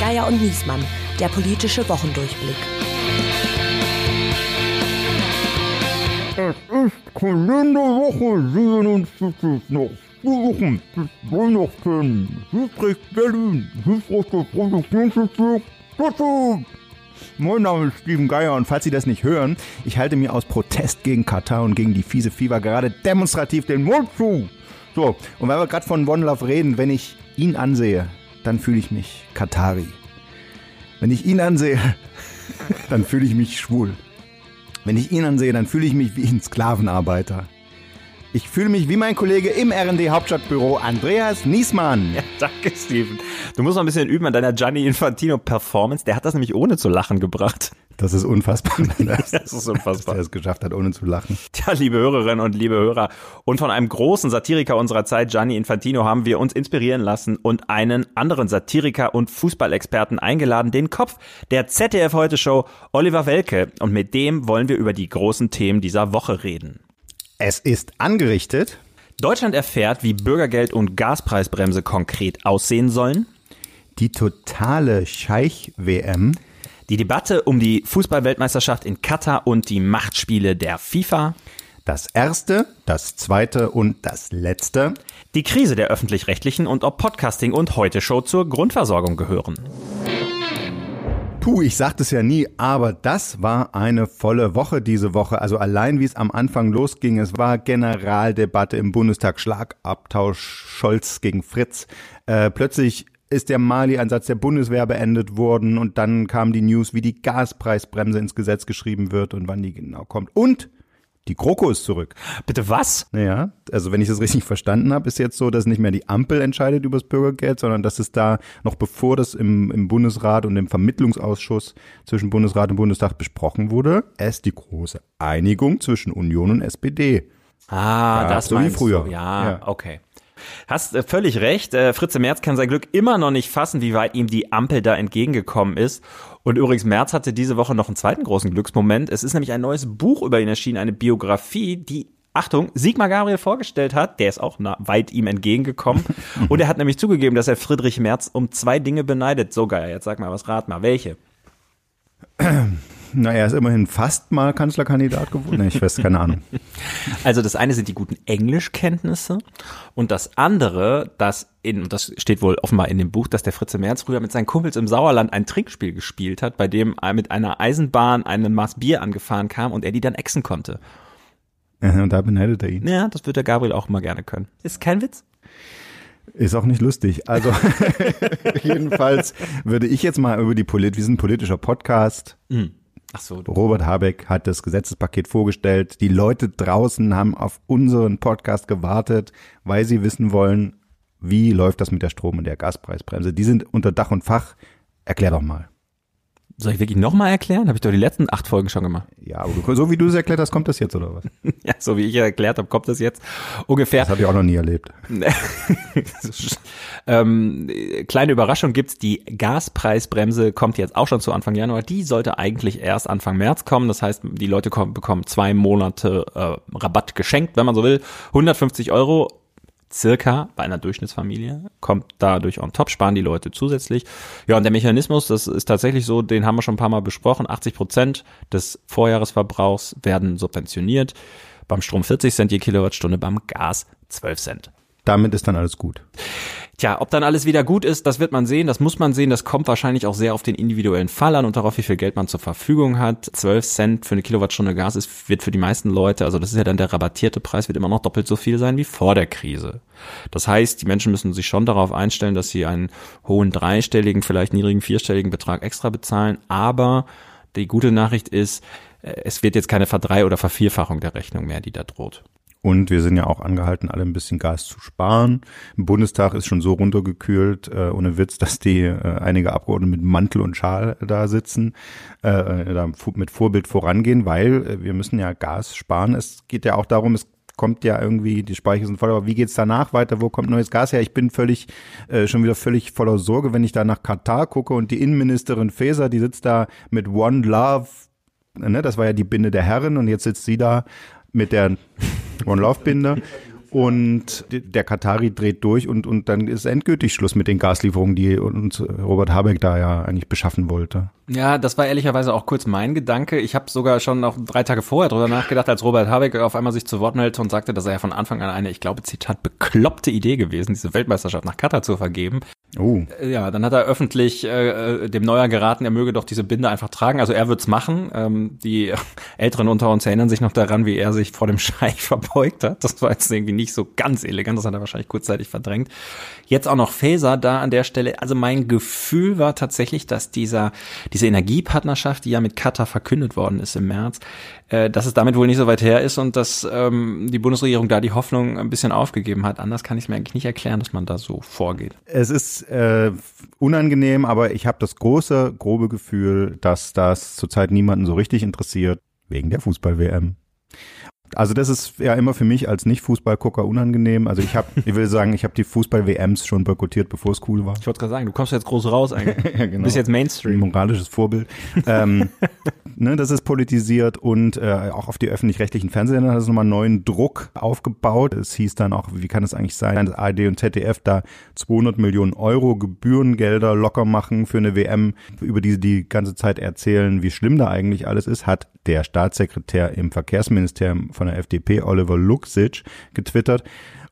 Geier und Niesmann, der politische Wochendurchblick. Es ist Kalenderwoche 47 noch. Vier Wochen bis Weihnachten. Spricht Berlin. Hilfreicher Produktionsbezirk. Dazu. Mein Name ist Steven Geier und falls Sie das nicht hören, ich halte mir aus Protest gegen Katar und gegen die fiese Fieber gerade demonstrativ den Mund zu. So, und weil wir gerade von One Love reden, wenn ich ihn ansehe, dann fühle ich mich Katari. Wenn ich ihn ansehe, dann fühle ich mich schwul. Wenn ich ihn ansehe, dann fühle ich mich wie ein Sklavenarbeiter. Ich fühle mich wie mein Kollege im RD Hauptstadtbüro, Andreas Niesmann. Ja, danke, Steven. Du musst noch ein bisschen üben an deiner Gianni Infantino Performance. Der hat das nämlich ohne zu lachen gebracht. Das ist unfassbar. Das ist unfassbar. Dass er es geschafft hat, ohne zu lachen. Tja, liebe Hörerinnen und liebe Hörer, und von einem großen Satiriker unserer Zeit, Gianni Infantino, haben wir uns inspirieren lassen und einen anderen Satiriker und Fußballexperten eingeladen, den Kopf der ZDF Heute Show, Oliver Welke. Und mit dem wollen wir über die großen Themen dieser Woche reden. Es ist angerichtet. Deutschland erfährt, wie Bürgergeld und Gaspreisbremse konkret aussehen sollen. Die totale Scheich-WM. Die Debatte um die Fußballweltmeisterschaft in Katar und die Machtspiele der FIFA. Das erste, das zweite und das letzte. Die Krise der öffentlich-rechtlichen und ob Podcasting und Heute Show zur Grundversorgung gehören. Puh, ich sagte es ja nie, aber das war eine volle Woche diese Woche. Also allein wie es am Anfang losging, es war Generaldebatte im Bundestag, Schlagabtausch Scholz gegen Fritz. Äh, plötzlich ist der Mali-Einsatz der Bundeswehr beendet worden und dann kam die News, wie die Gaspreisbremse ins Gesetz geschrieben wird und wann die genau kommt. Und die GroKo ist zurück. Bitte was? Naja, also wenn ich das richtig verstanden habe, ist jetzt so, dass nicht mehr die Ampel entscheidet über das Bürgergeld, sondern dass es da noch bevor das im, im Bundesrat und im Vermittlungsausschuss zwischen Bundesrat und Bundestag besprochen wurde, es die große Einigung zwischen Union und SPD. Ah, Ja, das so wie früher. Du. Ja, Ja. okay. Hast äh, völlig recht. Äh, Fritze Merz kann sein Glück immer noch nicht fassen, wie weit ihm die Ampel da entgegengekommen ist. Und übrigens, Merz hatte diese Woche noch einen zweiten großen Glücksmoment. Es ist nämlich ein neues Buch über ihn erschienen, eine Biografie, die Achtung, Sigmar Gabriel vorgestellt hat, der ist auch na, weit ihm entgegengekommen. Und er hat nämlich zugegeben, dass er Friedrich Merz um zwei Dinge beneidet. So geil, jetzt sag mal was, rat mal, welche? Na, er ist immerhin fast mal Kanzlerkandidat geworden. Nee, ich weiß, keine Ahnung. Also das eine sind die guten Englischkenntnisse und das andere, das in, und das steht wohl offenbar in dem Buch, dass der Fritze Merz früher mit seinen Kumpels im Sauerland ein Trinkspiel gespielt hat, bei dem er mit einer Eisenbahn einem Maß Bier angefahren kam und er die dann exen konnte. Ja, Und da beneidet er ihn. Ja, das wird der Gabriel auch immer gerne können. Ist kein Witz? Ist auch nicht lustig. Also jedenfalls würde ich jetzt mal über die Polit, wir sind ein politischer Podcast. Ach so, Robert Habeck hat das Gesetzespaket vorgestellt. Die Leute draußen haben auf unseren Podcast gewartet, weil sie wissen wollen, wie läuft das mit der Strom- und der Gaspreisbremse. Die sind unter Dach und Fach. Erklär doch mal. Soll ich wirklich nochmal erklären? Habe ich doch die letzten acht Folgen schon gemacht. Ja, aber du, so wie du es erklärt hast, kommt das jetzt oder was? Ja, so wie ich erklärt habe, kommt das jetzt ungefähr. Das habe ich auch noch nie erlebt. ähm, kleine Überraschung gibt's, die Gaspreisbremse kommt jetzt auch schon zu Anfang Januar. Die sollte eigentlich erst Anfang März kommen. Das heißt, die Leute kommen, bekommen zwei Monate äh, Rabatt geschenkt, wenn man so will. 150 Euro circa bei einer Durchschnittsfamilie kommt dadurch on top, sparen die Leute zusätzlich. Ja, und der Mechanismus, das ist tatsächlich so, den haben wir schon ein paar Mal besprochen. 80 Prozent des Vorjahresverbrauchs werden subventioniert. Beim Strom 40 Cent je Kilowattstunde, beim Gas 12 Cent. Damit ist dann alles gut. Tja, ob dann alles wieder gut ist, das wird man sehen, das muss man sehen, das kommt wahrscheinlich auch sehr auf den individuellen Fall an und darauf, wie viel Geld man zur Verfügung hat. 12 Cent für eine Kilowattstunde Gas ist, wird für die meisten Leute, also das ist ja dann der rabattierte Preis, wird immer noch doppelt so viel sein wie vor der Krise. Das heißt, die Menschen müssen sich schon darauf einstellen, dass sie einen hohen dreistelligen, vielleicht niedrigen vierstelligen Betrag extra bezahlen, aber die gute Nachricht ist, äh, es wird jetzt keine Verdrei- oder Vervierfachung der Rechnung mehr, die da droht. Und wir sind ja auch angehalten, alle ein bisschen Gas zu sparen. Im Bundestag ist schon so runtergekühlt, äh, ohne Witz, dass die äh, einige Abgeordnete mit Mantel und Schal da sitzen, äh, da fu- mit Vorbild vorangehen, weil äh, wir müssen ja Gas sparen. Es geht ja auch darum, es kommt ja irgendwie, die Speicher sind voll, aber wie geht's danach weiter? Wo kommt neues Gas her? Ich bin völlig, äh, schon wieder völlig voller Sorge, wenn ich da nach Katar gucke und die Innenministerin Faeser, die sitzt da mit One Love, ne, das war ja die Binde der Herren und jetzt sitzt sie da mit der One Love Binde und der Katari dreht durch und, und dann ist endgültig Schluss mit den Gaslieferungen, die uns Robert Habeck da ja eigentlich beschaffen wollte. Ja, das war ehrlicherweise auch kurz mein Gedanke. Ich habe sogar schon noch drei Tage vorher drüber nachgedacht, als Robert Habeck auf einmal sich zu Wort meldete und sagte, dass er ja von Anfang an eine, ich glaube, Zitat, bekloppte Idee gewesen, diese Weltmeisterschaft nach Katar zu vergeben. Oh. Ja, dann hat er öffentlich äh, dem Neuer geraten, er möge doch diese Binde einfach tragen. Also er wird's machen. Ähm, die Älteren unter uns erinnern sich noch daran, wie er sich vor dem Scheich verbeugt hat. Das war jetzt irgendwie nicht so ganz elegant, das hat er wahrscheinlich kurzzeitig verdrängt. Jetzt auch noch Faser da an der Stelle. Also mein Gefühl war tatsächlich, dass dieser, diese Energiepartnerschaft, die ja mit Katar verkündet worden ist im März, äh, dass es damit wohl nicht so weit her ist und dass ähm, die Bundesregierung da die Hoffnung ein bisschen aufgegeben hat. Anders kann ich es mir eigentlich nicht erklären, dass man da so vorgeht. Es ist äh, unangenehm, aber ich habe das große, grobe Gefühl, dass das zurzeit niemanden so richtig interessiert, wegen der Fußball-WM. Also das ist ja immer für mich als Nicht-Fußballgucker unangenehm. Also ich habe, ich will sagen, ich habe die Fußball-WMs schon boykottiert, bevor es cool war. Ich wollte gerade sagen, du kommst jetzt groß raus eigentlich. ja, genau. Du bist jetzt Mainstream. Ein moralisches Vorbild. ähm, ne, das ist politisiert und äh, auch auf die öffentlich-rechtlichen Fernsehsender hat es nochmal neuen Druck aufgebaut. Es hieß dann auch, wie kann es eigentlich sein, dass ARD und ZDF da 200 Millionen Euro Gebührengelder locker machen für eine WM, über die sie die ganze Zeit erzählen, wie schlimm da eigentlich alles ist, hat der Staatssekretär im Verkehrsministerium von der FDP, Oliver Luxic, getwittert.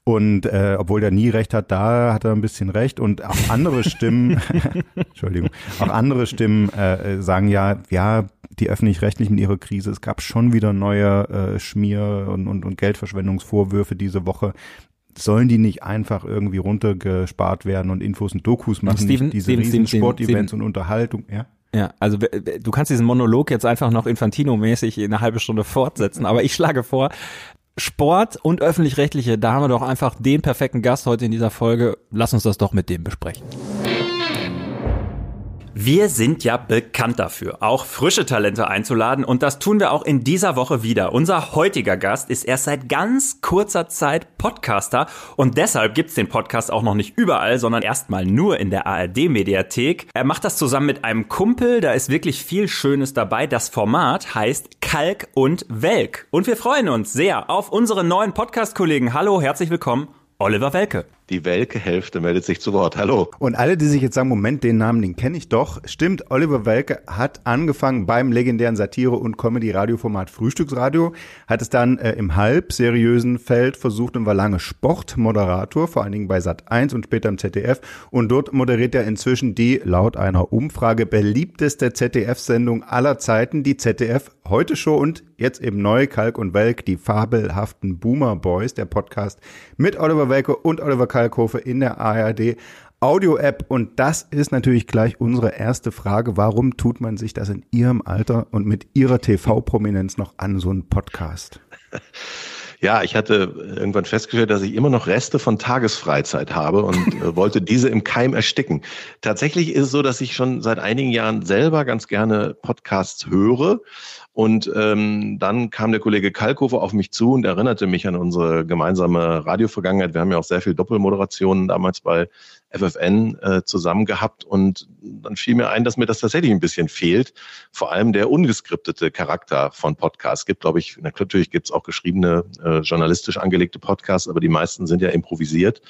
Und äh, obwohl der nie recht hat, da hat er ein bisschen recht. Und auch andere Stimmen, Entschuldigung, auch andere Stimmen äh, sagen ja, ja, die öffentlich-rechtlichen mit ihrer Krise, es gab schon wieder neue äh, Schmier- und, und, und Geldverschwendungsvorwürfe diese Woche sollen die nicht einfach irgendwie runtergespart werden und Infos und Dokus machen, Steven, diese Steven, riesen Sportevents und Unterhaltung, ja? Ja, also du kannst diesen Monolog jetzt einfach noch Infantino-mäßig eine halbe Stunde fortsetzen, aber ich schlage vor, Sport und öffentlich-rechtliche, da haben wir doch einfach den perfekten Gast heute in dieser Folge. Lass uns das doch mit dem besprechen. Wir sind ja bekannt dafür, auch frische Talente einzuladen und das tun wir auch in dieser Woche wieder. Unser heutiger Gast ist erst seit ganz kurzer Zeit Podcaster und deshalb gibt's den Podcast auch noch nicht überall, sondern erstmal nur in der ARD Mediathek. Er macht das zusammen mit einem Kumpel, da ist wirklich viel Schönes dabei. Das Format heißt Kalk und Welk und wir freuen uns sehr auf unsere neuen Podcast-Kollegen. Hallo, herzlich willkommen, Oliver Welke. Die Welke-Hälfte meldet sich zu Wort. Hallo. Und alle, die sich jetzt sagen, Moment, den Namen, den kenne ich doch. Stimmt, Oliver Welke hat angefangen beim legendären Satire- und Comedy-Radioformat Frühstücksradio, hat es dann äh, im halb Feld versucht und war lange Sportmoderator, vor allen Dingen bei Sat 1 und später im ZDF. Und dort moderiert er inzwischen die, laut einer Umfrage, beliebteste ZDF-Sendung aller Zeiten, die ZDF Heute Show und jetzt eben neu Kalk und Welk, die fabelhaften Boomer Boys, der Podcast mit Oliver Welke und Oliver Kalkofe in der ARD Audio-App. Und das ist natürlich gleich unsere erste Frage. Warum tut man sich das in Ihrem Alter und mit Ihrer TV-Prominenz noch an, so einen Podcast? Ja, ich hatte irgendwann festgestellt, dass ich immer noch Reste von Tagesfreizeit habe und äh, wollte diese im Keim ersticken. Tatsächlich ist es so, dass ich schon seit einigen Jahren selber ganz gerne Podcasts höre und ähm, dann kam der Kollege Kalkofer auf mich zu und erinnerte mich an unsere gemeinsame Radiovergangenheit. Wir haben ja auch sehr viel Doppelmoderationen damals bei FFN äh, zusammen gehabt und dann fiel mir ein, dass mir das tatsächlich ein bisschen fehlt. Vor allem der ungeskriptete Charakter von Podcasts. Gibt, glaube ich, natürlich gibt es auch geschriebene, äh, journalistisch angelegte Podcasts, aber die meisten sind ja improvisiert.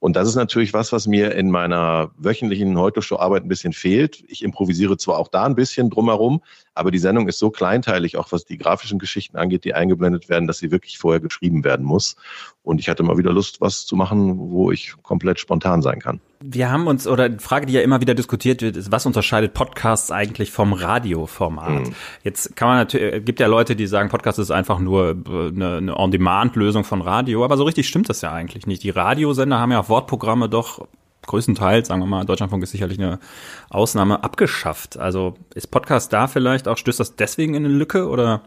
Und das ist natürlich was, was mir in meiner wöchentlichen Heute-Show-Arbeit ein bisschen fehlt. Ich improvisiere zwar auch da ein bisschen drumherum, aber die Sendung ist so kleinteilig, auch was die grafischen Geschichten angeht, die eingeblendet werden, dass sie wirklich vorher geschrieben werden muss. Und ich hatte mal wieder Lust, was zu machen, wo ich komplett spontan sein kann. Wir haben uns, oder die Frage, die ja immer wieder diskutiert wird, ist, was unterscheidet Podcasts eigentlich vom Radioformat? Mhm. Jetzt kann man natürlich, gibt ja Leute, die sagen, Podcast ist einfach nur äh, eine, eine On-Demand-Lösung von Radio, aber so richtig stimmt das ja eigentlich nicht. Die Radiosender haben ja auch Wortprogramme doch größtenteils, sagen wir mal, Deutschlandfunk ist sicherlich eine Ausnahme, abgeschafft. Also ist Podcast da vielleicht auch, stößt das deswegen in eine Lücke oder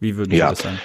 wie würden Sie ja. das sagen?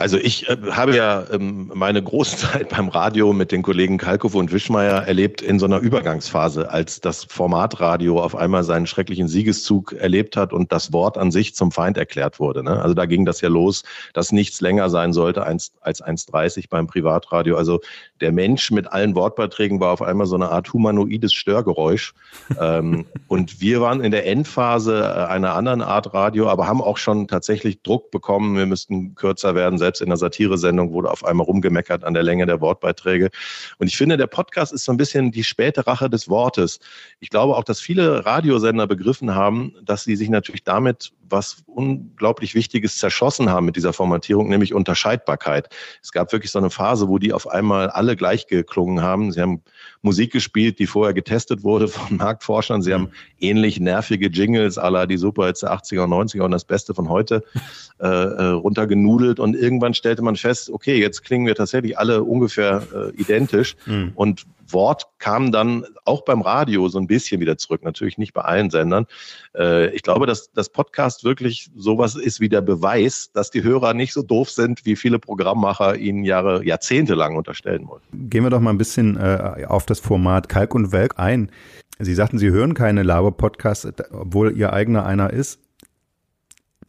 Also ich äh, habe ja ähm, meine große Zeit beim Radio mit den Kollegen Kalkow und Wischmeier erlebt in so einer Übergangsphase, als das Formatradio auf einmal seinen schrecklichen Siegeszug erlebt hat und das Wort an sich zum Feind erklärt wurde. Ne? Also da ging das ja los, dass nichts länger sein sollte als 1,30 beim Privatradio. Also der Mensch mit allen Wortbeiträgen war auf einmal so eine Art humanoides Störgeräusch. ähm, und wir waren in der Endphase äh, einer anderen Art Radio, aber haben auch schon tatsächlich Druck bekommen. Wir müssten kürzer werden, selbst in der Satiresendung wurde auf einmal rumgemeckert an der Länge der Wortbeiträge. Und ich finde, der Podcast ist so ein bisschen die späte Rache des Wortes. Ich glaube auch, dass viele Radiosender begriffen haben, dass sie sich natürlich damit was unglaublich Wichtiges zerschossen haben mit dieser Formatierung, nämlich Unterscheidbarkeit. Es gab wirklich so eine Phase, wo die auf einmal alle gleich geklungen haben. Sie haben Musik gespielt, die vorher getestet wurde von Marktforschern. Sie haben ähnlich nervige Jingles aller die Superhits der 80er und 90er und das Beste von heute äh, äh, runtergenudelt. Und irgendwann stellte man fest, okay, jetzt klingen wir tatsächlich alle ungefähr äh, identisch. Mhm. Und Wort kam dann auch beim Radio so ein bisschen wieder zurück, natürlich nicht bei allen Sendern. Äh, ich glaube, dass das Podcast wirklich sowas ist wie der Beweis, dass die Hörer nicht so doof sind, wie viele Programmmacher ihnen Jahre, Jahrzehnte lang unterstellen wollen. Gehen wir doch mal ein bisschen äh, auf das Format Kalk und Welk ein. Sie sagten, Sie hören keine Laber-Podcasts, obwohl Ihr eigener einer ist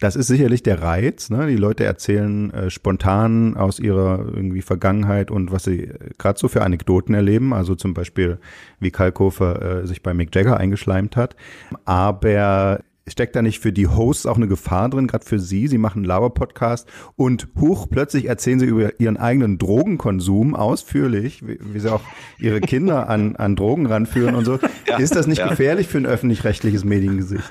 das ist sicherlich der Reiz. Ne? Die Leute erzählen äh, spontan aus ihrer irgendwie Vergangenheit und was sie äh, gerade so für Anekdoten erleben. Also zum Beispiel, wie Kalkofer äh, sich bei Mick Jagger eingeschleimt hat. Aber steckt da nicht für die Hosts auch eine Gefahr drin, gerade für Sie? Sie machen einen Laber-Podcast und huch, plötzlich erzählen Sie über Ihren eigenen Drogenkonsum ausführlich, wie, wie Sie auch Ihre Kinder an, an Drogen ranführen und so. Ja, ist das nicht ja. gefährlich für ein öffentlich-rechtliches Mediengesicht?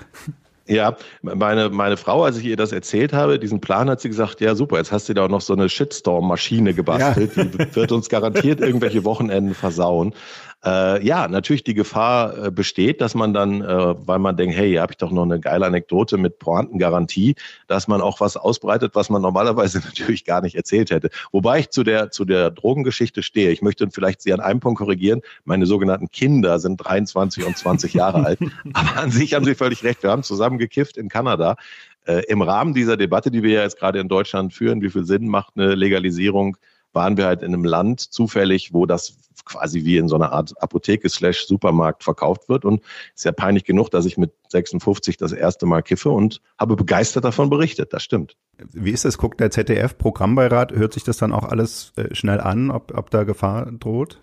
Ja, meine, meine Frau, als ich ihr das erzählt habe, diesen Plan hat sie gesagt, ja super, jetzt hast du da auch noch so eine Shitstorm-Maschine gebastelt, ja. die wird uns garantiert irgendwelche Wochenenden versauen. Äh, ja, natürlich die Gefahr äh, besteht, dass man dann, äh, weil man denkt, hey, hier habe ich doch noch eine geile Anekdote mit Pointengarantie, dass man auch was ausbreitet, was man normalerweise natürlich gar nicht erzählt hätte. Wobei ich zu der, zu der Drogengeschichte stehe. Ich möchte vielleicht Sie an einem Punkt korrigieren. Meine sogenannten Kinder sind 23 und 20 Jahre alt. Aber an sich haben Sie völlig recht. Wir haben zusammen gekifft in Kanada. Äh, Im Rahmen dieser Debatte, die wir ja jetzt gerade in Deutschland führen, wie viel Sinn macht eine Legalisierung waren wir halt in einem Land zufällig, wo das quasi wie in so einer Art Apotheke slash Supermarkt verkauft wird. Und ist ja peinlich genug, dass ich mit 56 das erste Mal kiffe und habe begeistert davon berichtet. Das stimmt. Wie ist das? Guckt der ZDF-Programmbeirat, hört sich das dann auch alles äh, schnell an, ob, ob da Gefahr droht?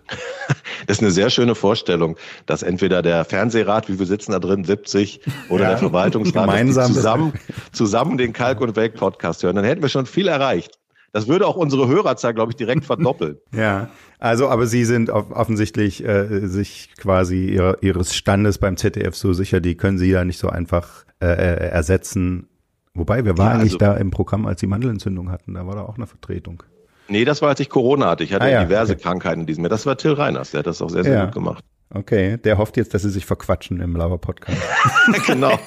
das ist eine sehr schöne Vorstellung, dass entweder der Fernsehrat, wie wir sitzen da drin, 70 oder ja, der Verwaltungsrat zusammen, zusammen den Kalk- und Welk-Podcast hören. Dann hätten wir schon viel erreicht. Das würde auch unsere Hörerzahl, glaube ich, direkt verdoppeln. ja, also aber Sie sind offensichtlich äh, sich quasi ihrer, Ihres Standes beim ZDF so sicher, die können Sie ja nicht so einfach äh, äh ersetzen. Wobei, wer war ja, eigentlich also, da im Programm, als Sie Mandelentzündung hatten? Da war da auch eine Vertretung. Nee, das war, als ich Corona hatte. Ich hatte ah, ja, diverse okay. Krankheiten in diesem Jahr. Das war Till Reiners, der hat das auch sehr, sehr ja. gut gemacht. Okay, der hofft jetzt, dass sie sich verquatschen im Lava-Podcast. genau.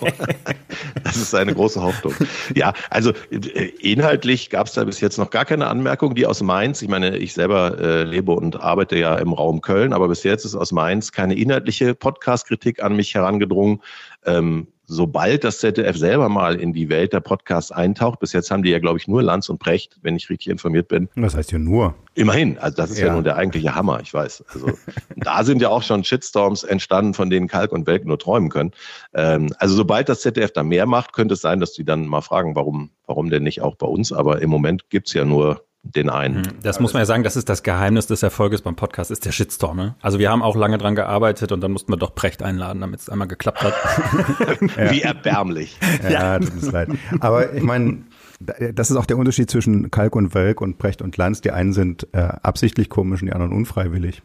Das ist eine große Hoffnung. Ja, also äh, inhaltlich gab es da bis jetzt noch gar keine Anmerkung, die aus Mainz, ich meine, ich selber äh, lebe und arbeite ja im Raum Köln, aber bis jetzt ist aus Mainz keine inhaltliche Podcast-Kritik an mich herangedrungen. Ähm, sobald das ZDF selber mal in die Welt der Podcasts eintaucht, bis jetzt haben die ja, glaube ich, nur Lanz und Precht, wenn ich richtig informiert bin. Das heißt ja nur. Immerhin, also das ist ja, ja nun der eigentliche Hammer, ich weiß. Also da sind ja auch schon Shitstorms entstanden, von denen Kalk und Welk nur träumen können. Ähm, also sobald das ZDF da mehr macht, könnte es sein, dass die dann mal fragen, warum, warum denn nicht auch bei uns? Aber im Moment gibt's ja nur den einen. Mhm. Das muss man ja sagen, das ist das Geheimnis des Erfolges beim Podcast, ist der Shitstorm. Ne? Also wir haben auch lange dran gearbeitet und dann mussten wir doch Precht einladen, damit es einmal geklappt hat. Wie erbärmlich. Ja, tut uns leid. Aber ich meine, das ist auch der Unterschied zwischen Kalk und Welk und Precht und Lanz. Die einen sind äh, absichtlich komisch und die anderen unfreiwillig.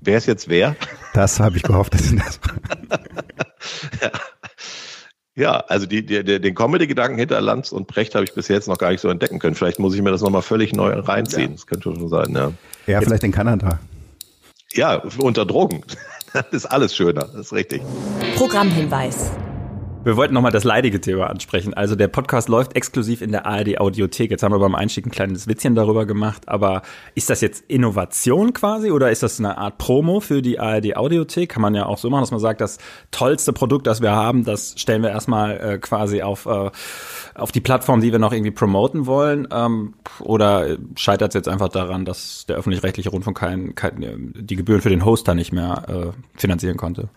Wer ist jetzt wer? Das habe ich gehofft, dass Sie das ja. Ja, also die, die, den Comedy-Gedanken hinter Lanz und Precht habe ich bis jetzt noch gar nicht so entdecken können. Vielleicht muss ich mir das nochmal völlig neu reinziehen. Ja. Das könnte schon sein, ja. Ja, vielleicht in Kanada. Ja, unter Drogen. Das ist alles schöner, das ist richtig. Programmhinweis. Wir wollten nochmal das leidige Thema ansprechen. Also der Podcast läuft exklusiv in der ARD Audiothek. Jetzt haben wir beim Einstieg ein kleines Witzchen darüber gemacht. Aber ist das jetzt Innovation quasi oder ist das eine Art Promo für die ARD Audiothek? Kann man ja auch so machen, dass man sagt, das tollste Produkt, das wir haben, das stellen wir erstmal äh, quasi auf, äh, auf die Plattform, die wir noch irgendwie promoten wollen. Ähm, oder scheitert es jetzt einfach daran, dass der öffentlich-rechtliche Rundfunk kein, kein, die Gebühren für den Hoster nicht mehr äh, finanzieren konnte?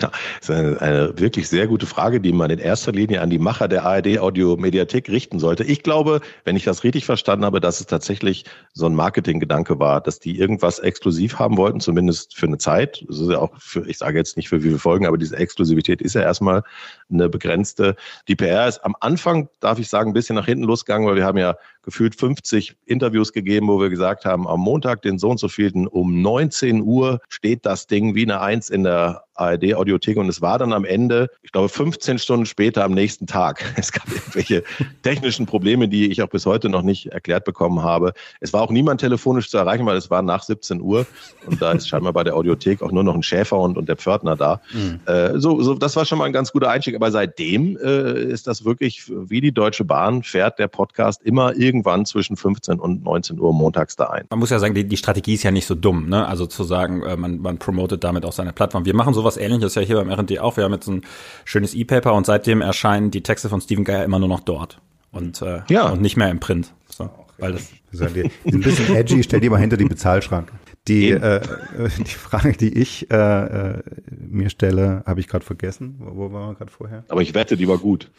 Ja, das ist eine, eine, wirklich sehr gute Frage, die man in erster Linie an die Macher der ARD Audio Mediathek richten sollte. Ich glaube, wenn ich das richtig verstanden habe, dass es tatsächlich so ein Marketinggedanke war, dass die irgendwas exklusiv haben wollten, zumindest für eine Zeit. Das ist ja auch für, ich sage jetzt nicht für wie viele Folgen, aber diese Exklusivität ist ja erstmal eine begrenzte. Die PR ist am Anfang, darf ich sagen, ein bisschen nach hinten losgegangen, weil wir haben ja gefühlt 50 Interviews gegeben, wo wir gesagt haben, am Montag, den so und so vielten, um 19 Uhr steht das Ding wie eine Eins in der ARD-Audiothek und es war dann am Ende, ich glaube, 15 Stunden später am nächsten Tag. Es gab irgendwelche technischen Probleme, die ich auch bis heute noch nicht erklärt bekommen habe. Es war auch niemand telefonisch zu erreichen, weil es war nach 17 Uhr und da ist scheinbar bei der Audiothek auch nur noch ein Schäferhund und der Pförtner da. Mhm. Äh, so, so, das war schon mal ein ganz guter Einstieg, aber seitdem äh, ist das wirklich wie die Deutsche Bahn fährt der Podcast immer irgendwann zwischen 15 und 19 Uhr montags da ein. Man muss ja sagen, die, die Strategie ist ja nicht so dumm, ne? Also zu sagen, äh, man, man promotet damit auch seine Plattform. Wir machen sowas ähnliches ja hier beim RD auch. Wir haben jetzt ein schönes E-Paper und seitdem erscheinen die Texte von Stephen Geyer immer nur noch dort und, äh, ja. und nicht mehr im Print. So, weil das die, die ein bisschen edgy, stell die mal hinter die Bezahlschranke. Die, äh, die Frage, die ich äh, äh, mir stelle, habe ich gerade vergessen. Wo, wo waren wir gerade vorher? Aber ich wette, die war gut.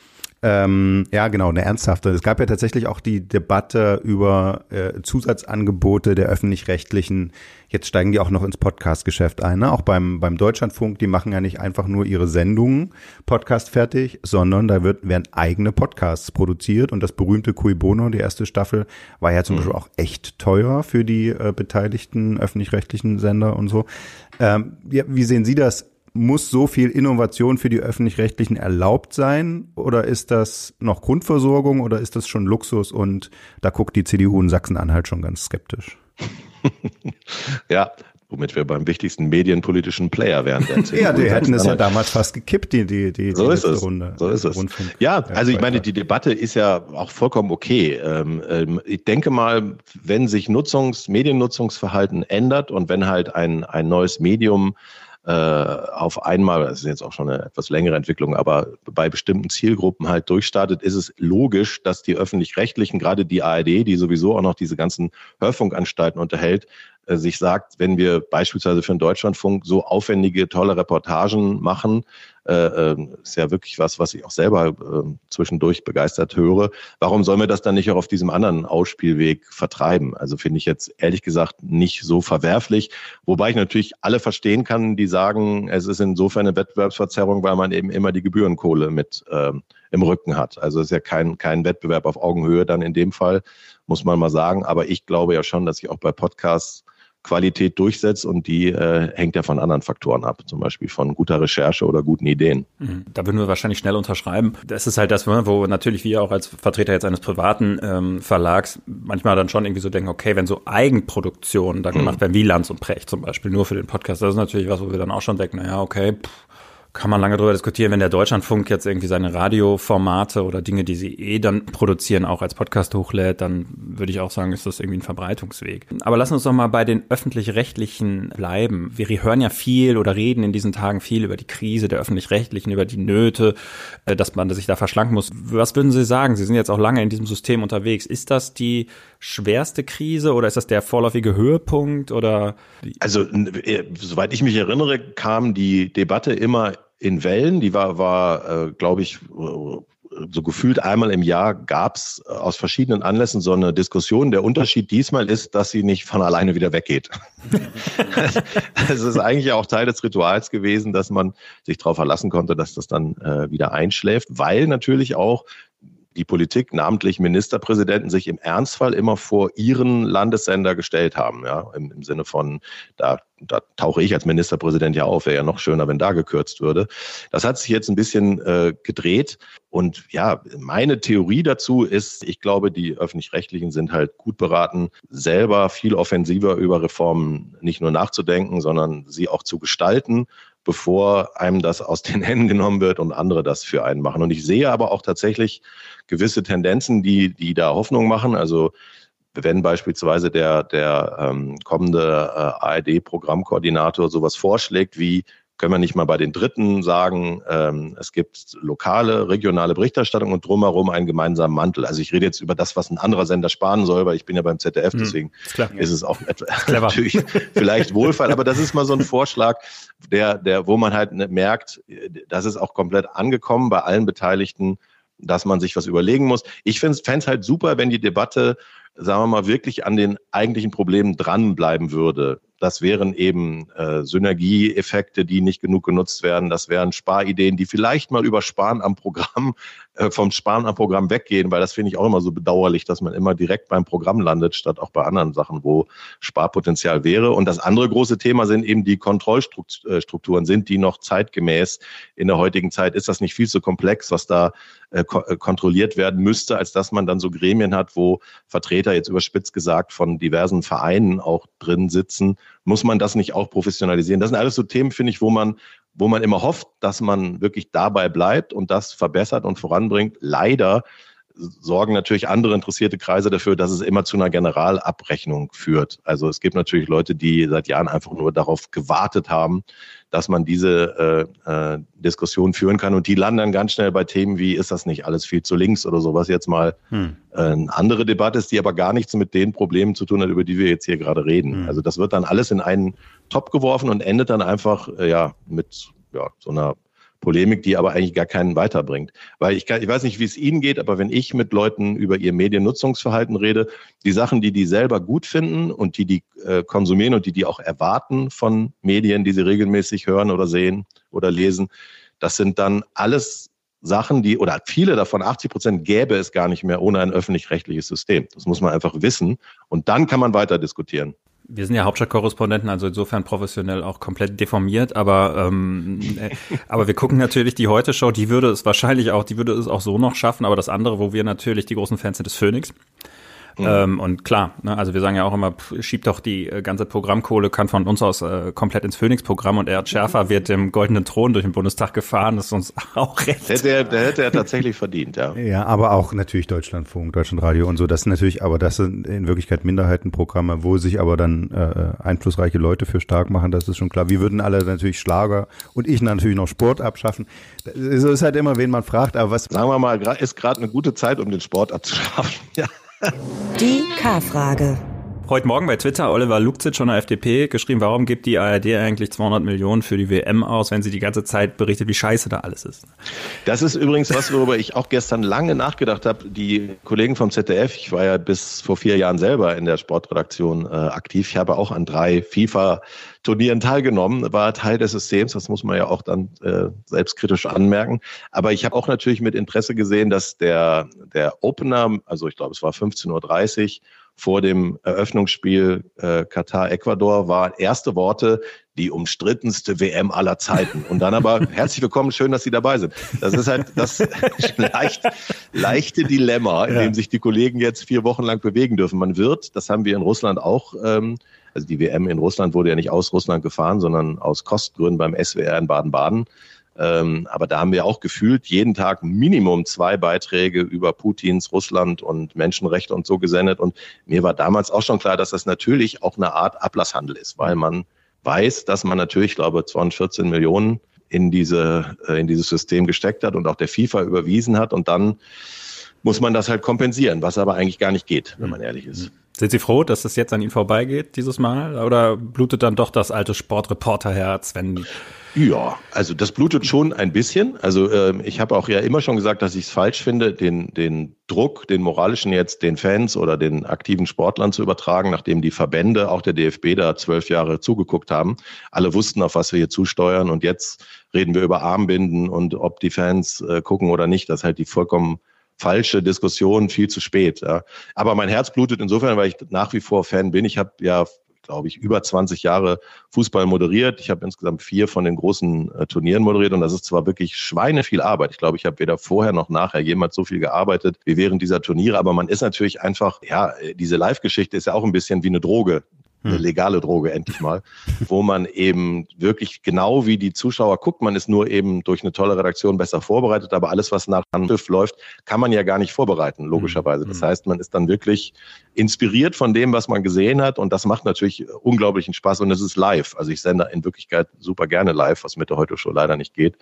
Ähm, ja, genau, eine ernsthafte. Es gab ja tatsächlich auch die Debatte über äh, Zusatzangebote der öffentlich-rechtlichen. Jetzt steigen die auch noch ins Podcast-Geschäft ein. Ne? Auch beim, beim Deutschlandfunk, die machen ja nicht einfach nur ihre Sendungen Podcast fertig, sondern da wird, werden eigene Podcasts produziert. Und das berühmte Cui Bono, die erste Staffel, war ja zum mhm. Beispiel auch echt teuer für die äh, beteiligten öffentlich-rechtlichen Sender und so. Ähm, wie, wie sehen Sie das? Muss so viel Innovation für die öffentlich-rechtlichen erlaubt sein? Oder ist das noch Grundversorgung oder ist das schon Luxus und da guckt die CDU in Sachsen-Anhalt schon ganz skeptisch? ja, womit wir beim wichtigsten medienpolitischen Player wären. ja, die hätten es ja damals fast gekippt, die, die, die, so die ist es. Runde. So ist es. Rundfunk. Ja, also ich meine, die Debatte ist ja auch vollkommen okay. Ähm, ähm, ich denke mal, wenn sich Nutzungs-, Mediennutzungsverhalten ändert und wenn halt ein, ein neues Medium äh, auf einmal, das ist jetzt auch schon eine etwas längere Entwicklung, aber bei bestimmten Zielgruppen halt durchstartet, ist es logisch, dass die öffentlich-rechtlichen, gerade die ARD, die sowieso auch noch diese ganzen Hörfunkanstalten unterhält, äh, sich sagt, wenn wir beispielsweise für den Deutschlandfunk so aufwendige, tolle Reportagen machen, äh, äh, ist ja wirklich was, was ich auch selber äh, zwischendurch begeistert höre. Warum sollen wir das dann nicht auch auf diesem anderen Ausspielweg vertreiben? Also finde ich jetzt ehrlich gesagt nicht so verwerflich, wobei ich natürlich alle verstehen kann, die sagen, es ist insofern eine Wettbewerbsverzerrung, weil man eben immer die Gebührenkohle mit ähm, im Rücken hat. Also es ist ja kein, kein Wettbewerb auf Augenhöhe dann in dem Fall, muss man mal sagen. Aber ich glaube ja schon, dass ich auch bei Podcasts Qualität durchsetzt und die äh, hängt ja von anderen Faktoren ab, zum Beispiel von guter Recherche oder guten Ideen. Mhm. Da würden wir wahrscheinlich schnell unterschreiben. Das ist halt das, wo natürlich wir auch als Vertreter jetzt eines privaten ähm, Verlags manchmal dann schon irgendwie so denken, okay, wenn so Eigenproduktionen da gemacht mhm. werden, wie Lanz und Precht zum Beispiel, nur für den Podcast, das ist natürlich was, wo wir dann auch schon denken, naja, okay, pff, kann man lange darüber diskutieren, wenn der Deutschlandfunk jetzt irgendwie seine Radioformate oder Dinge, die sie eh dann produzieren, auch als Podcast hochlädt, dann würde ich auch sagen, ist das irgendwie ein Verbreitungsweg. Aber lass uns doch mal bei den öffentlich-rechtlichen bleiben. Wir hören ja viel oder reden in diesen Tagen viel über die Krise der öffentlich-rechtlichen, über die Nöte, äh, dass man sich da verschlanken muss. Was würden Sie sagen? Sie sind jetzt auch lange in diesem System unterwegs. Ist das die schwerste Krise oder ist das der vorläufige Höhepunkt oder? Also, äh, soweit ich mich erinnere, kam die Debatte immer in Wellen. Die war, war äh, glaube ich, so gefühlt einmal im Jahr gab es äh, aus verschiedenen Anlässen so eine Diskussion. Der Unterschied diesmal ist, dass sie nicht von alleine wieder weggeht. Es ist eigentlich auch Teil des Rituals gewesen, dass man sich darauf verlassen konnte, dass das dann äh, wieder einschläft, weil natürlich auch die Politik, namentlich Ministerpräsidenten, sich im Ernstfall immer vor ihren Landessender gestellt haben. Ja, im, im Sinne von, da, da tauche ich als Ministerpräsident ja auf, wäre ja noch schöner, wenn da gekürzt würde. Das hat sich jetzt ein bisschen äh, gedreht. Und ja, meine Theorie dazu ist, ich glaube, die öffentlich-rechtlichen sind halt gut beraten, selber viel offensiver über Reformen nicht nur nachzudenken, sondern sie auch zu gestalten bevor einem das aus den Händen genommen wird und andere das für einen machen. Und ich sehe aber auch tatsächlich gewisse Tendenzen, die, die da Hoffnung machen. Also wenn beispielsweise der, der ähm, kommende äh, ARD-Programmkoordinator sowas vorschlägt wie können wir nicht mal bei den Dritten sagen, ähm, es gibt lokale, regionale Berichterstattung und drumherum einen gemeinsamen Mantel. Also ich rede jetzt über das, was ein anderer Sender sparen soll, weil ich bin ja beim ZDF, hm, deswegen hm, ist, ist es auch natürlich vielleicht Wohlfall, aber das ist mal so ein Vorschlag, der, der, wo man halt merkt, das ist auch komplett angekommen bei allen Beteiligten dass man sich was überlegen muss. Ich fände es halt super, wenn die Debatte, sagen wir mal, wirklich an den eigentlichen Problemen dranbleiben würde. Das wären eben äh, Synergieeffekte, die nicht genug genutzt werden. Das wären Sparideen, die vielleicht mal über Sparen am Programm, vom Sparen am Programm weggehen, weil das finde ich auch immer so bedauerlich, dass man immer direkt beim Programm landet, statt auch bei anderen Sachen, wo Sparpotenzial wäre. Und das andere große Thema sind eben die Kontrollstrukturen. Sind die noch zeitgemäß? In der heutigen Zeit ist das nicht viel zu komplex, was da äh, äh kontrolliert werden müsste, als dass man dann so Gremien hat, wo Vertreter jetzt überspitzt gesagt von diversen Vereinen auch drin sitzen, muss man das nicht auch professionalisieren? Das sind alles so Themen, finde ich, wo man, wo man immer hofft, dass man wirklich dabei bleibt und das verbessert und voranbringt. Leider sorgen natürlich andere interessierte Kreise dafür, dass es immer zu einer Generalabrechnung führt. Also es gibt natürlich Leute, die seit Jahren einfach nur darauf gewartet haben, dass man diese äh, äh, Diskussion führen kann. Und die landen dann ganz schnell bei Themen wie, ist das nicht alles viel zu links oder so, was jetzt mal hm. äh, eine andere Debatte ist, die aber gar nichts mit den Problemen zu tun hat, über die wir jetzt hier gerade reden. Hm. Also das wird dann alles in einen Topf geworfen und endet dann einfach äh, ja mit ja, so einer Polemik, die aber eigentlich gar keinen weiterbringt. Weil ich, kann, ich weiß nicht, wie es Ihnen geht, aber wenn ich mit Leuten über ihr Mediennutzungsverhalten rede, die Sachen, die die selber gut finden und die die äh, konsumieren und die die auch erwarten von Medien, die sie regelmäßig hören oder sehen oder lesen, das sind dann alles Sachen, die, oder viele davon, 80 Prozent, gäbe es gar nicht mehr ohne ein öffentlich-rechtliches System. Das muss man einfach wissen. Und dann kann man weiter diskutieren. Wir sind ja Hauptstadtkorrespondenten, also insofern professionell auch komplett deformiert, aber ähm, äh, aber wir gucken natürlich die Heute-Show, die würde es wahrscheinlich auch, die würde es auch so noch schaffen, aber das andere, wo wir natürlich die großen Fans sind, ist Phoenix. Mhm. Ähm, und klar, ne, also wir sagen ja auch immer, schiebt doch die äh, ganze Programmkohle, kann von uns aus äh, komplett ins Phoenix-Programm und Erd Schärfer wird dem goldenen Thron durch den Bundestag gefahren, das ist uns auch recht. Hätte er, der hätte er tatsächlich verdient, ja. Ja, aber auch natürlich Deutschlandfunk, Deutschlandradio und so, das sind natürlich, aber das sind in Wirklichkeit Minderheitenprogramme, wo sich aber dann äh, einflussreiche Leute für stark machen, das ist schon klar. Wir würden alle natürlich Schlager und ich natürlich noch Sport abschaffen. So ist halt immer, wen man fragt, aber was. Sagen wir mal, ist gerade eine gute Zeit, um den Sport abzuschaffen, ja. Die K-Frage. Heute Morgen bei Twitter Oliver Lukzic von der FDP geschrieben, warum gibt die ARD eigentlich 200 Millionen für die WM aus, wenn sie die ganze Zeit berichtet, wie scheiße da alles ist. Das ist übrigens was, worüber ich auch gestern lange nachgedacht habe. Die Kollegen vom ZDF, ich war ja bis vor vier Jahren selber in der Sportredaktion äh, aktiv. Ich habe auch an drei FIFA Turnieren teilgenommen, war Teil des Systems, das muss man ja auch dann äh, selbstkritisch anmerken. Aber ich habe auch natürlich mit Interesse gesehen, dass der, der Opener, also ich glaube es war 15.30 Uhr, vor dem Eröffnungsspiel äh, Katar-Ecuador war erste Worte die umstrittenste WM aller Zeiten. Und dann aber herzlich willkommen, schön, dass Sie dabei sind. Das ist halt das leicht, leichte Dilemma, in ja. dem sich die Kollegen jetzt vier Wochen lang bewegen dürfen. Man wird, das haben wir in Russland auch ähm, also die WM in Russland wurde ja nicht aus Russland gefahren, sondern aus Kostgründen beim SWR in Baden-Baden. Ähm, aber da haben wir auch gefühlt jeden Tag Minimum zwei Beiträge über Putins Russland und Menschenrechte und so gesendet. Und mir war damals auch schon klar, dass das natürlich auch eine Art Ablasshandel ist, weil man weiß, dass man natürlich, ich glaube, 214 Millionen in diese, äh, in dieses System gesteckt hat und auch der FIFA überwiesen hat. Und dann muss man das halt kompensieren, was aber eigentlich gar nicht geht, wenn man ehrlich ist. Sind Sie froh, dass es jetzt an Ihnen vorbeigeht dieses Mal? Oder blutet dann doch das alte Sportreporterherz, wenn ja, also das blutet schon ein bisschen. Also äh, ich habe auch ja immer schon gesagt, dass ich es falsch finde, den, den Druck, den moralischen jetzt den Fans oder den aktiven Sportlern zu übertragen, nachdem die Verbände, auch der DFB, da zwölf Jahre zugeguckt haben. Alle wussten, auf was wir hier zusteuern und jetzt reden wir über Armbinden und ob die Fans äh, gucken oder nicht. Das ist halt die vollkommen falsche Diskussion viel zu spät. Ja. Aber mein Herz blutet insofern, weil ich nach wie vor Fan bin. Ich habe ja glaube ich, über 20 Jahre Fußball moderiert. Ich habe insgesamt vier von den großen äh, Turnieren moderiert und das ist zwar wirklich Schweine viel Arbeit. Ich glaube, ich habe weder vorher noch nachher jemals so viel gearbeitet wie während dieser Turniere, aber man ist natürlich einfach, ja, diese Live-Geschichte ist ja auch ein bisschen wie eine Droge eine hm. legale Droge endlich mal, wo man eben wirklich genau wie die Zuschauer guckt, man ist nur eben durch eine tolle Redaktion besser vorbereitet, aber alles, was nach Handgriff läuft, kann man ja gar nicht vorbereiten, logischerweise. Das hm. heißt, man ist dann wirklich inspiriert von dem, was man gesehen hat und das macht natürlich unglaublichen Spaß und es ist live. Also ich sende in Wirklichkeit super gerne live, was mit der Heute Show leider nicht geht.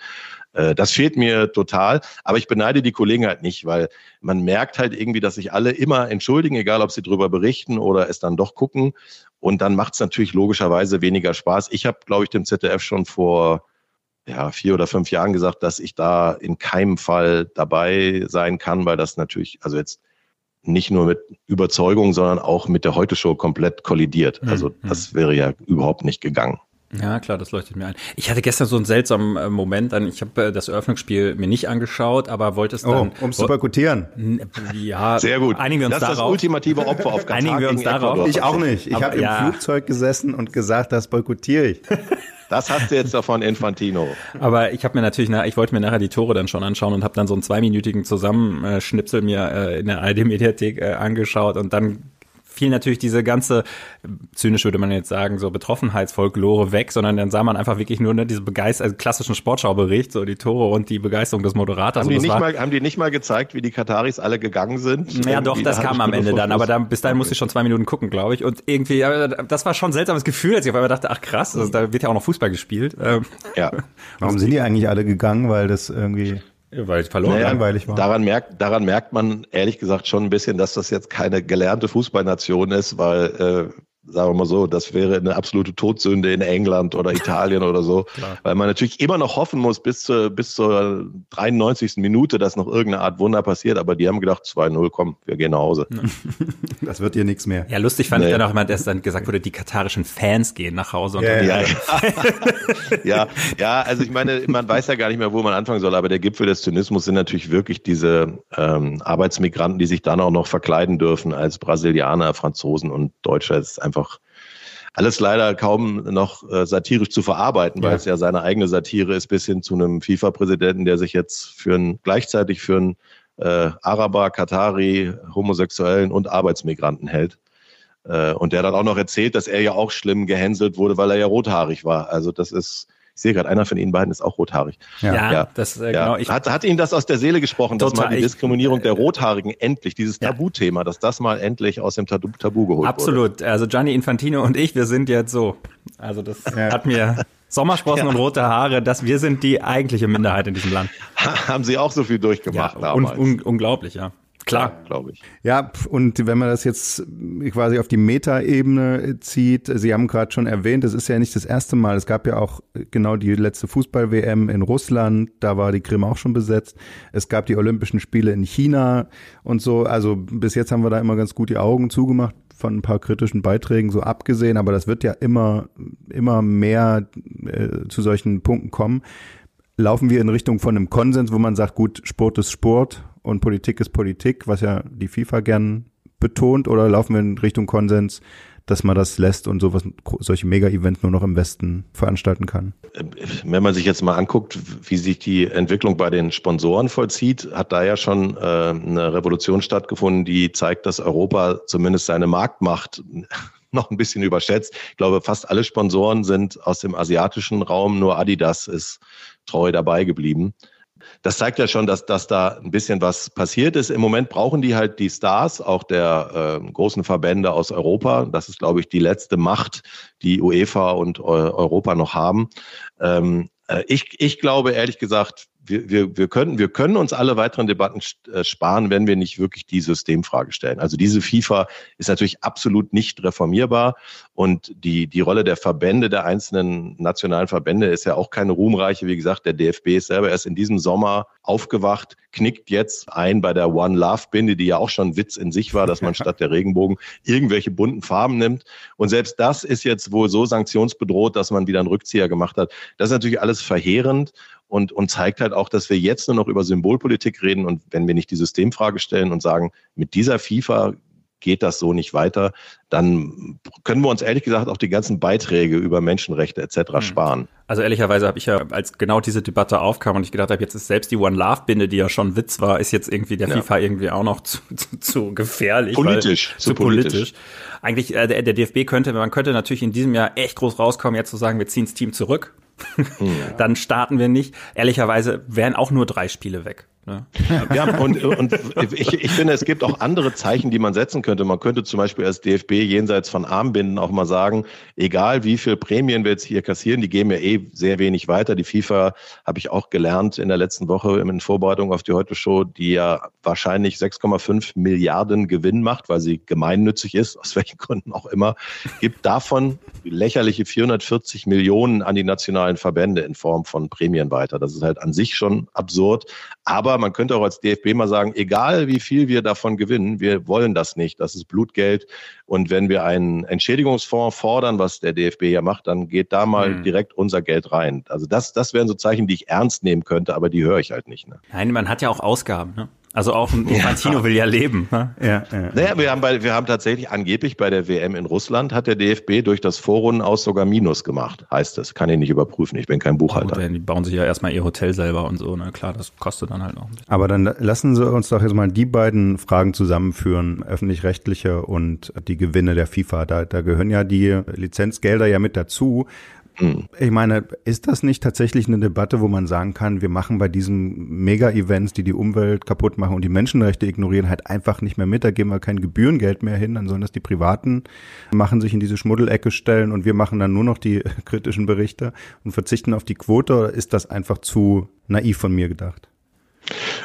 Äh, das fehlt mir total, aber ich beneide die Kollegen halt nicht, weil man merkt halt irgendwie, dass sich alle immer entschuldigen, egal ob sie drüber berichten oder es dann doch gucken. Und dann macht es natürlich logischerweise weniger Spaß. Ich habe, glaube ich, dem ZDF schon vor ja, vier oder fünf Jahren gesagt, dass ich da in keinem Fall dabei sein kann, weil das natürlich, also jetzt nicht nur mit Überzeugung, sondern auch mit der Heute-Show komplett kollidiert. Also Mhm. das wäre ja überhaupt nicht gegangen. Ja, klar, das leuchtet mir ein. Ich hatte gestern so einen seltsamen äh, Moment, an, ich habe äh, das Eröffnungsspiel mir nicht angeschaut, aber wollte es Oh, dann. um es zu boykottieren. Ja, Sehr gut. Einigen wir uns das ist das darauf. ultimative Opfer auf Katar Einigen wir uns darauf. Ecuador. Ich auch nicht. Ich habe im ja. Flugzeug gesessen und gesagt, das boykottiere ich. Das hast du jetzt davon, Infantino. Aber ich habe mir natürlich, nach, ich wollte mir nachher die Tore dann schon anschauen und habe dann so einen zweiminütigen Zusammenschnipsel mir äh, in der ARD-Mediathek äh, angeschaut und dann fiel natürlich diese ganze, zynisch würde man jetzt sagen, so Betroffenheitsfolklore weg, sondern dann sah man einfach wirklich nur ne, diese Begeisterung, also klassischen Sportschaubericht, so die Tore und die Begeisterung des Moderators. Haben die, nicht war, mal, haben die nicht mal gezeigt, wie die Kataris alle gegangen sind? ja, doch, das eine kam am Ende dann, aber dann, bis dahin musste ich schon zwei Minuten gucken, glaube ich. Und irgendwie, ja, das war schon ein seltsames Gefühl, als ich auf einmal dachte, ach krass, also, da wird ja auch noch Fußball gespielt. Ähm, Ja. Warum sind die eigentlich alle gegangen? Weil das irgendwie weil ich verloren Naja, langweilig war. Daran merkt, daran merkt man ehrlich gesagt schon ein bisschen, dass das jetzt keine gelernte Fußballnation ist, weil, äh, sagen wir mal so, das wäre eine absolute Todsünde in England oder Italien oder so, weil man natürlich immer noch hoffen muss bis zur, bis zur 93. Minute, dass noch irgendeine Art Wunder passiert, aber die haben gedacht, 2-0, komm, wir gehen nach Hause. Das wird ihr nichts mehr. Ja, lustig fand Nee. ich dann auch immer, dass dann gesagt wurde, die katarischen Fans gehen nach Hause. Und Ja, dann- Ja, ja, ja, also ich meine, man weiß ja gar nicht mehr, wo man anfangen soll, aber der Gipfel des Zynismus sind natürlich wirklich diese ähm, Arbeitsmigranten, die sich dann auch noch verkleiden dürfen als Brasilianer, Franzosen und Deutscher. Das ist einfach alles leider kaum noch äh, satirisch zu verarbeiten, weil Ja. es ja seine eigene Satire ist, bis hin zu einem FIFA-Präsidenten, der sich jetzt für einen, gleichzeitig für einen äh, Araber, Katari, Homosexuellen und Arbeitsmigranten hält. Äh, und der dann auch noch erzählt, dass er ja auch schlimm gehänselt wurde, weil er ja rothaarig war. Also das ist, ich sehe gerade, einer von Ihnen beiden ist auch rothaarig. ja, Ja. das äh, Ja. genau. Ich, hat, hat Ihnen das aus der Seele gesprochen, dass Total. mal die Ich- Diskriminierung der Rothaarigen endlich, dieses Ja. Tabuthema, dass das mal endlich aus dem Tabu, Tabu geholt wurde? absolut. Also Gianni Infantino und ich, wir sind jetzt so. Also das Ja. hat mir Sommersprossen und rote Haare, dass wir sind die eigentliche Minderheit in diesem Land. Haben Sie auch so viel durchgemacht Ja, un, un, unglaublich, ja. Klar. glaube ich. Ja, und wenn man das jetzt quasi auf die Metaebene zieht, Sie haben gerade schon erwähnt, es ist ja nicht das erste Mal. Es gab ja auch genau die letzte Fußball-WM in Russland, da war die Krim auch schon besetzt. Es gab die Olympischen Spiele in China und so. Also bis jetzt haben wir da immer ganz gut die Augen zugemacht von ein paar kritischen Beiträgen so abgesehen, aber das wird ja immer, immer mehr äh, zu solchen Punkten kommen. Laufen wir in Richtung von einem Konsens, wo man sagt, gut, Sport ist Sport und Politik ist Politik, was ja die FIFA gern betont, oder laufen wir in Richtung Konsens, dass man das lässt und sowas, solche Mega-Events nur noch im Westen veranstalten kann? Wenn man sich jetzt mal anguckt, wie sich die Entwicklung bei den Sponsoren vollzieht, hat da ja schon äh, eine Revolution stattgefunden, die zeigt, dass Europa zumindest seine Marktmacht noch ein bisschen überschätzt. Ich glaube, fast alle Sponsoren sind aus dem asiatischen Raum, nur Adidas ist treu dabei geblieben. Das zeigt ja schon, dass, dass da ein bisschen was passiert ist. Im Moment brauchen die halt die Stars, auch der äh, großen Verbände aus Europa. Das ist, glaube ich, die letzte Macht, die UEFA und Europa noch haben. Ähm, äh, ich, ich glaube, ehrlich gesagt, wir, wir, wir, können, wir können uns alle weiteren Debatten äh, sparen, wenn wir nicht wirklich die Systemfrage stellen. Also diese FIFA ist natürlich absolut nicht reformierbar und die, die Rolle der Verbände, der einzelnen nationalen Verbände ist ja auch keine ruhmreiche. Wie gesagt, der DFB ist selber erst in diesem Sommer aufgewacht, knickt jetzt ein bei der One Love Binde, die ja auch schon ein Witz in sich war, dass man statt der Regenbogen irgendwelche bunten Farben nimmt. Und selbst das ist jetzt wohl so sanktionsbedroht, dass man wieder einen Rückzieher gemacht hat. Das ist natürlich alles verheerend und, und zeigt halt auch, dass wir jetzt nur noch über Symbolpolitik reden und wenn wir nicht die Systemfrage stellen und sagen, mit dieser FIFA geht das so nicht weiter, dann können wir uns ehrlich gesagt auch die ganzen Beiträge über Menschenrechte etc. sparen. Also ehrlicherweise habe ich ja, als genau diese Debatte aufkam und ich gedacht habe, jetzt ist selbst die One Love Binde, die ja schon Witz war, ist jetzt irgendwie der Ja. FIFA irgendwie auch noch zu, zu, zu gefährlich. Politisch, zu zu politisch. politisch. Eigentlich, äh, der, der DFB könnte, man könnte natürlich in diesem Jahr echt groß rauskommen, jetzt zu sagen, wir ziehen das Team zurück. Dann starten wir nicht. Ehrlicherweise wären auch nur drei Spiele weg. Ne? Ja, und, und ich, ich finde, es gibt auch andere Zeichen, die man setzen könnte. Man könnte zum Beispiel als DFB jenseits von Armbinden auch mal sagen, egal wie viel Prämien wir jetzt hier kassieren, die geben ja eh sehr wenig weiter. Die FIFA habe ich auch gelernt in der letzten Woche in Vorbereitung auf die Heute Show, die ja wahrscheinlich 6,5 Milliarden Gewinn macht, weil sie gemeinnützig ist, aus welchen Gründen auch immer, gibt davon lächerliche 440 Millionen an die nationalen Verbände in Form von Prämien weiter. Das ist halt an sich schon absurd. Aber Aber man könnte auch als DFB mal sagen, egal wie viel wir davon gewinnen, wir wollen das nicht. Das ist Blutgeld. Und wenn wir einen Entschädigungsfonds fordern, was der DFB ja macht, dann geht da mal mhm. direkt unser Geld rein. Also das, das wären so Zeichen, die ich ernst nehmen könnte, aber die höre ich halt nicht. Ne? Nein, man hat ja auch Ausgaben. Ne? Also auch ein Infantino ja. will ja leben. Ne? Ja, ja. Naja, wir haben, bei, wir haben tatsächlich angeblich bei der WM in Russland hat der DFB durch das Vorrunden aus sogar Minus gemacht, heißt es. Kann ich nicht überprüfen, ich bin kein Buchhalter. Gut, die bauen sich ja erstmal ihr Hotel selber und so, ne? Klar, das kostet dann halt auch. Aber dann lassen Sie uns doch jetzt mal die beiden Fragen zusammenführen, öffentlich-rechtliche und die Gewinne der FIFA. Da, da gehören ja die Lizenzgelder ja mit dazu. Mhm. Ich meine, ist das nicht tatsächlich eine Debatte, wo man sagen kann, wir machen bei diesen Mega-Events, die die Umwelt kaputt machen und die Menschenrechte ignorieren, halt einfach nicht mehr mit, da geben wir kein Gebührengeld mehr hin, dann sollen das die Privaten machen, sich in diese Schmuddelecke stellen und wir machen dann nur noch die kritischen Berichte und verzichten auf die Quote, oder ist das einfach zu naiv von mir gedacht?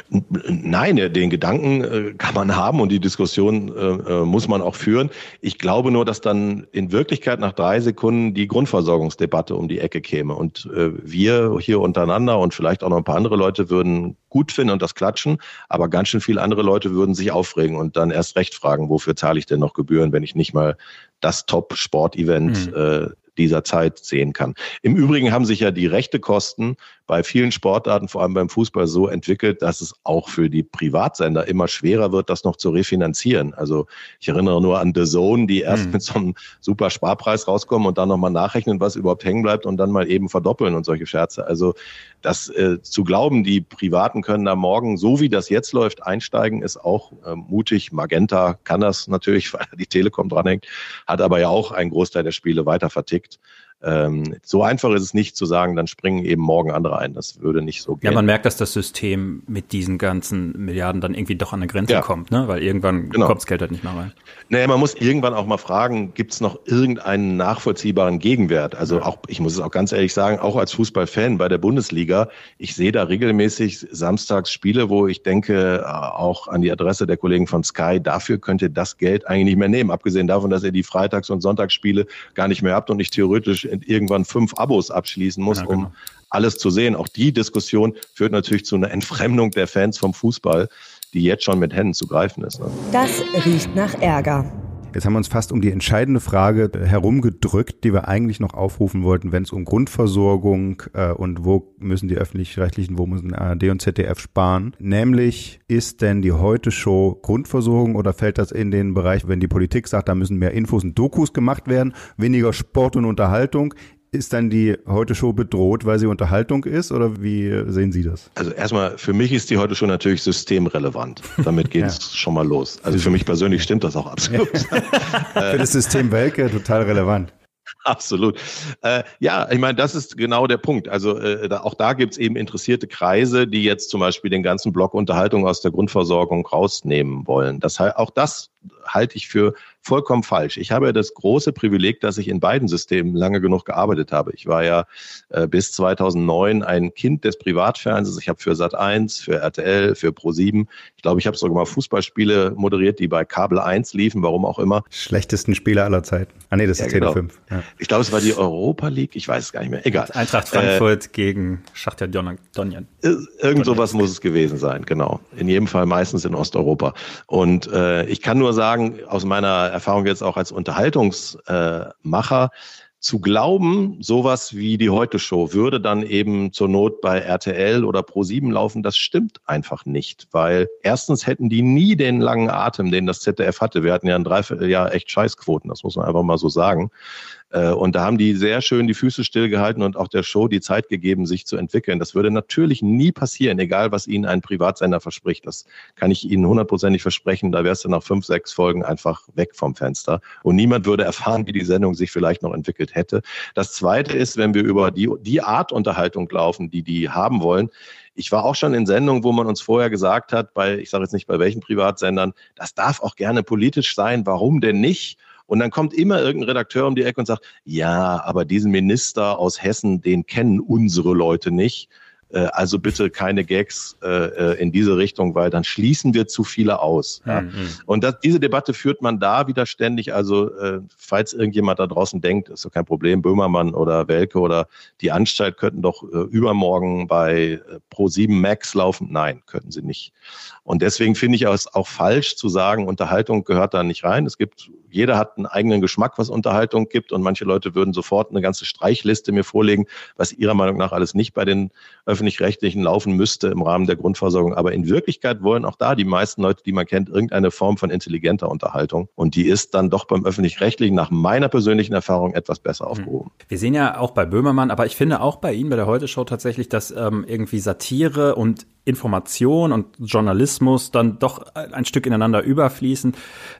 Nein, den Gedanken äh, kann man haben und die Diskussion äh, äh, muss man auch führen. Ich glaube nur, dass dann in Wirklichkeit nach drei Sekunden die Grundversorgungsdebatte um die Ecke käme. Und wir hier untereinander und vielleicht auch noch ein paar andere Leute würden gut finden und das klatschen, aber ganz schön viele andere Leute würden sich aufregen und dann erst recht fragen, wofür zahle ich denn noch Gebühren, wenn ich nicht mal das Top-Sport-Event mhm dieser Zeit sehen kann. Im Übrigen haben sich ja die Rechtekosten bei vielen Sportarten, vor allem beim Fußball, so entwickelt, dass es auch für die Privatsender immer schwerer wird, das noch zu refinanzieren. Also ich erinnere nur an The Zone, die erst hm. mit so einem super Sparpreis rauskommen und dann nochmal nachrechnen, was überhaupt hängen bleibt und dann mal eben verdoppeln und solche Scherze. Also das äh, zu glauben, die Privaten können da morgen, so wie das jetzt läuft, einsteigen, ist auch äh, mutig. Magenta kann das natürlich, weil die Telekom dranhängt, hat aber ja auch einen Großteil der Spiele weiter vertickt. perfect Ähm, so einfach ist es nicht zu sagen, dann springen eben morgen andere ein. Das würde nicht so gehen. Ja, man merkt, dass das System mit diesen ganzen Milliarden dann irgendwie doch an eine Grenze ja. kommt, ne? weil irgendwann genau. kommt das Geld halt nicht mehr rein. Naja, man muss irgendwann auch mal fragen, gibt es noch irgendeinen nachvollziehbaren Gegenwert? Also auch, ich muss es auch ganz ehrlich sagen, auch als Fußballfan bei der Bundesliga, ich sehe da regelmäßig samstags Spiele, wo ich denke, äh, auch an die Adresse der Kollegen von Sky, dafür könnt ihr das Geld eigentlich nicht mehr nehmen. Abgesehen davon, dass ihr die Freitags- und Sonntagsspiele gar nicht mehr habt und ich theoretisch irgendwann fünf Abos abschließen muss, ja, genau. um alles zu sehen. Auch die Diskussion führt natürlich zu einer Entfremdung der Fans vom Fußball, die jetzt schon mit Händen zu greifen ist. Ne? Das riecht nach Ärger. Jetzt haben wir uns fast um die entscheidende Frage herumgedrückt, die wir eigentlich noch aufrufen wollten, wenn es um Grundversorgung äh, und wo müssen die öffentlich-rechtlichen, wo müssen ARD und ZDF sparen. Nämlich, ist denn die Heute-Show Grundversorgung oder fällt das in den Bereich, wenn die Politik sagt, da müssen mehr Infos und Dokus gemacht werden, weniger Sport und Unterhaltung? Ist dann die Heute-Show bedroht, weil sie Unterhaltung ist oder wie sehen Sie das? Also erstmal, für mich ist die Heute-Show natürlich systemrelevant. Damit geht es ja. schon mal los. Also für mich persönlich stimmt das auch absolut. für das System Welke total relevant. Absolut. Äh, ja, ich meine, das ist genau der Punkt. Also äh, da, auch da gibt's eben interessierte Kreise, die jetzt zum Beispiel den ganzen Block Unterhaltung aus der Grundversorgung rausnehmen wollen. Das auch das halte ich für vollkommen falsch. Ich habe ja das große Privileg, dass ich in beiden Systemen lange genug gearbeitet habe. Ich war ja äh, bis 2009 ein Kind des Privatfernsehens. Ich habe für Sat1, für RTL, für Pro7, ich glaube, ich habe sogar mal Fußballspiele moderiert, die bei Kabel 1 liefen, warum auch immer. Schlechtesten Spieler aller Zeiten. Ah nee, das ist ja, Tele 5. Ja. Ich glaube, es war die Europa League, ich weiß es gar nicht mehr. Egal. Eintracht Frankfurt äh, gegen Schachtja Donjan. Irgend sowas muss es gewesen sein, genau. In jedem Fall meistens in Osteuropa. Und äh, ich kann nur sagen, aus meiner Erfahrung jetzt auch als Unterhaltungsmacher, zu glauben, sowas wie die Heute-Show würde dann eben zur Not bei RTL oder Pro7 laufen, das stimmt einfach nicht, weil erstens hätten die nie den langen Atem, den das ZDF hatte. Wir hatten ja ein Dreivierteljahr echt Scheißquoten, das muss man einfach mal so sagen. Äh, und da haben die sehr schön die Füße stillgehalten und auch der Show die Zeit gegeben, sich zu entwickeln. Das würde natürlich nie passieren, egal was Ihnen ein Privatsender verspricht. Das kann ich Ihnen hundertprozentig versprechen. Da wärst du nach fünf, sechs Folgen einfach weg vom Fenster. Und niemand würde erfahren, wie die Sendung sich vielleicht noch entwickelt hätte. Das Zweite ist, wenn wir über die, die Art Unterhaltung laufen, die die haben wollen, ich war auch schon in Sendungen, wo man uns vorher gesagt hat, bei, ich sage jetzt nicht bei welchen Privatsendern, das darf auch gerne politisch sein, warum denn nicht? Und dann kommt immer irgendein Redakteur um die Ecke und sagt, ja, aber diesen Minister aus Hessen, den kennen unsere Leute nicht. Äh, also bitte keine Gags äh, äh, in diese Richtung, weil dann schließen wir zu viele aus. Ja. Mhm. Und das, diese Debatte führt man da wieder ständig. Also äh, falls irgendjemand da draußen denkt, ist doch kein Problem, Böhmermann oder Welke oder die Anstalt könnten doch äh, übermorgen bei äh, Pro7 Max laufen. Nein, könnten sie nicht. Und deswegen finde ich es auch falsch zu sagen, Unterhaltung gehört da nicht rein. Es gibt, jeder hat einen eigenen Geschmack, was Unterhaltung gibt. Und manche Leute würden sofort eine ganze Streichliste mir vorlegen, was ihrer Meinung nach alles nicht bei den öffentlich-rechtlichen laufen müsste im Rahmen der Grundversorgung. Aber in Wirklichkeit wollen auch da die meisten Leute, die man kennt, irgendeine Form von intelligenter Unterhaltung. Und die ist dann doch beim öffentlich-rechtlichen nach meiner persönlichen Erfahrung etwas besser hm. aufgehoben. Wir sehen ja auch bei Böhmermann, aber ich finde auch bei Ihnen, bei der Heute-Show tatsächlich, dass ähm, irgendwie Satire und Information und Journalismus dann doch ein Stück ineinander überfließen.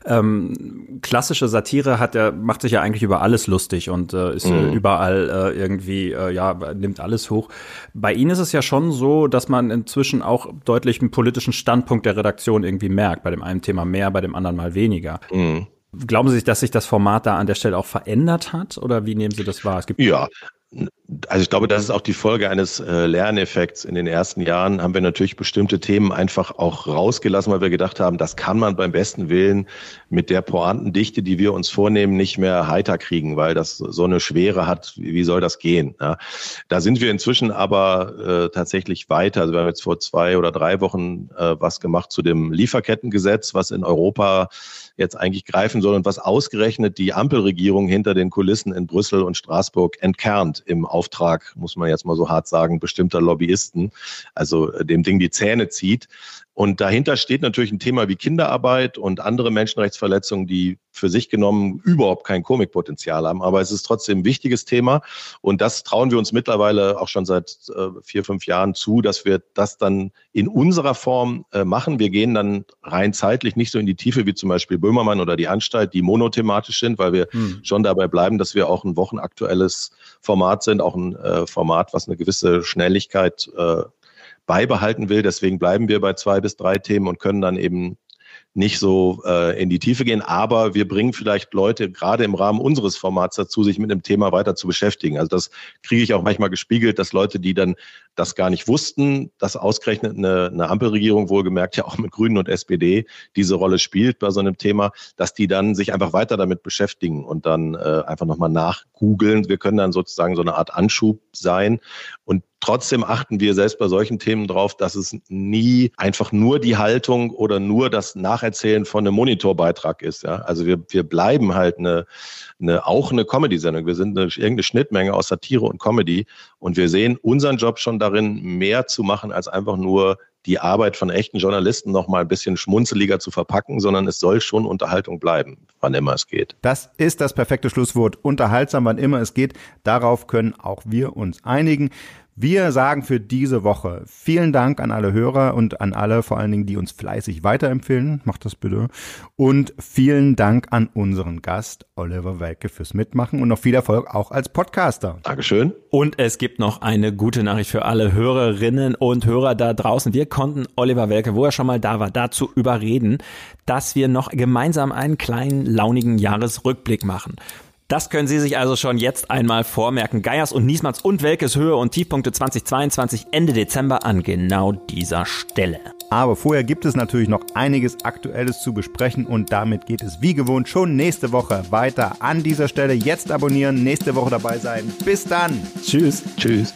Ähm, klassische Satire hat ja, macht sich ja eigentlich über alles lustig und äh, ist mhm. überall äh, irgendwie, äh, ja, nimmt alles hoch. Bei Ihnen ist es ja schon so, dass man inzwischen auch deutlich einen politischen Standpunkt der Redaktion irgendwie merkt. Bei dem einen Thema mehr, bei dem anderen mal weniger. Mhm. Glauben Sie, dass sich das Format da an der Stelle auch verändert hat oder wie nehmen Sie das wahr? Es gibt ja, also ich glaube, das ist auch die Folge eines äh, Lerneffekts. In den ersten Jahren haben wir natürlich bestimmte Themen einfach auch rausgelassen, weil wir gedacht haben, das kann man beim besten Willen mit der Pointendichte, die wir uns vornehmen, nicht mehr heiter kriegen, weil das so eine Schwere hat. Wie soll das gehen? Ja? Da sind wir inzwischen aber äh, tatsächlich weiter. Also wir haben jetzt vor zwei oder drei Wochen äh, was gemacht zu dem Lieferkettengesetz, was in Europa jetzt eigentlich greifen soll und was ausgerechnet die Ampelregierung hinter den Kulissen in Brüssel und Straßburg entkernt im Auftrag, muss man jetzt mal so hart sagen, bestimmter Lobbyisten, also äh, dem Ding die Zähne zieht. Und dahinter steht natürlich ein Thema wie Kinderarbeit und andere Menschenrechtsverletzungen, die für sich genommen überhaupt kein Komikpotenzial haben. Aber es ist trotzdem ein wichtiges Thema. Und das trauen wir uns mittlerweile auch schon seit äh, vier, fünf Jahren zu, dass wir das dann in unserer Form äh, machen. Wir gehen dann rein zeitlich nicht so in die Tiefe wie zum Beispiel Böhmermann oder die Anstalt, die monothematisch sind, weil wir hm. schon dabei bleiben, dass wir auch ein wochenaktuelles Format sind, auch ein äh, Format, was eine gewisse Schnelligkeit beibehalten will. Deswegen bleiben wir bei zwei bis drei Themen und können dann eben nicht so äh, in die Tiefe gehen, aber wir bringen vielleicht Leute gerade im Rahmen unseres Formats dazu, sich mit dem Thema weiter zu beschäftigen. Also das kriege ich auch manchmal gespiegelt, dass Leute, die dann das gar nicht wussten, dass ausgerechnet eine, eine Ampelregierung, wohlgemerkt ja auch mit Grünen und SPD, diese Rolle spielt bei so einem Thema, dass die dann sich einfach weiter damit beschäftigen und dann äh, einfach nochmal nachgoogeln. Wir können dann sozusagen so eine Art Anschub sein. Und Trotzdem achten wir selbst bei solchen Themen drauf, dass es nie einfach nur die Haltung oder nur das Nacherzählen von einem Monitorbeitrag ist. Ja? Also wir, wir bleiben halt eine, eine, auch eine Comedy-Sendung. Wir sind eine, irgendeine Schnittmenge aus Satire und Comedy und wir sehen unseren Job schon darin, mehr zu machen als einfach nur die Arbeit von echten Journalisten noch mal ein bisschen schmunzeliger zu verpacken, sondern es soll schon Unterhaltung bleiben, wann immer es geht. Das ist das perfekte Schlusswort. Unterhaltsam, wann immer es geht. Darauf können auch wir uns einigen. Wir sagen für diese Woche vielen Dank an alle Hörer und an alle vor allen Dingen, die uns fleißig weiterempfehlen. Macht das bitte. Und vielen Dank an unseren Gast Oliver Welke fürs Mitmachen und noch viel Erfolg auch als Podcaster. Dankeschön. Und es gibt noch eine gute Nachricht für alle Hörerinnen und Hörer da draußen. Wir konnten Oliver Welke, wo er schon mal da war, dazu überreden, dass wir noch gemeinsam einen kleinen launigen Jahresrückblick machen. Das können Sie sich also schon jetzt einmal vormerken. Geiers und Niesmanns und Welkes Höhe und Tiefpunkte 2022 Ende Dezember an genau dieser Stelle. Aber vorher gibt es natürlich noch einiges Aktuelles zu besprechen und damit geht es wie gewohnt schon nächste Woche weiter. An dieser Stelle jetzt abonnieren, nächste Woche dabei sein. Bis dann. Tschüss. Tschüss.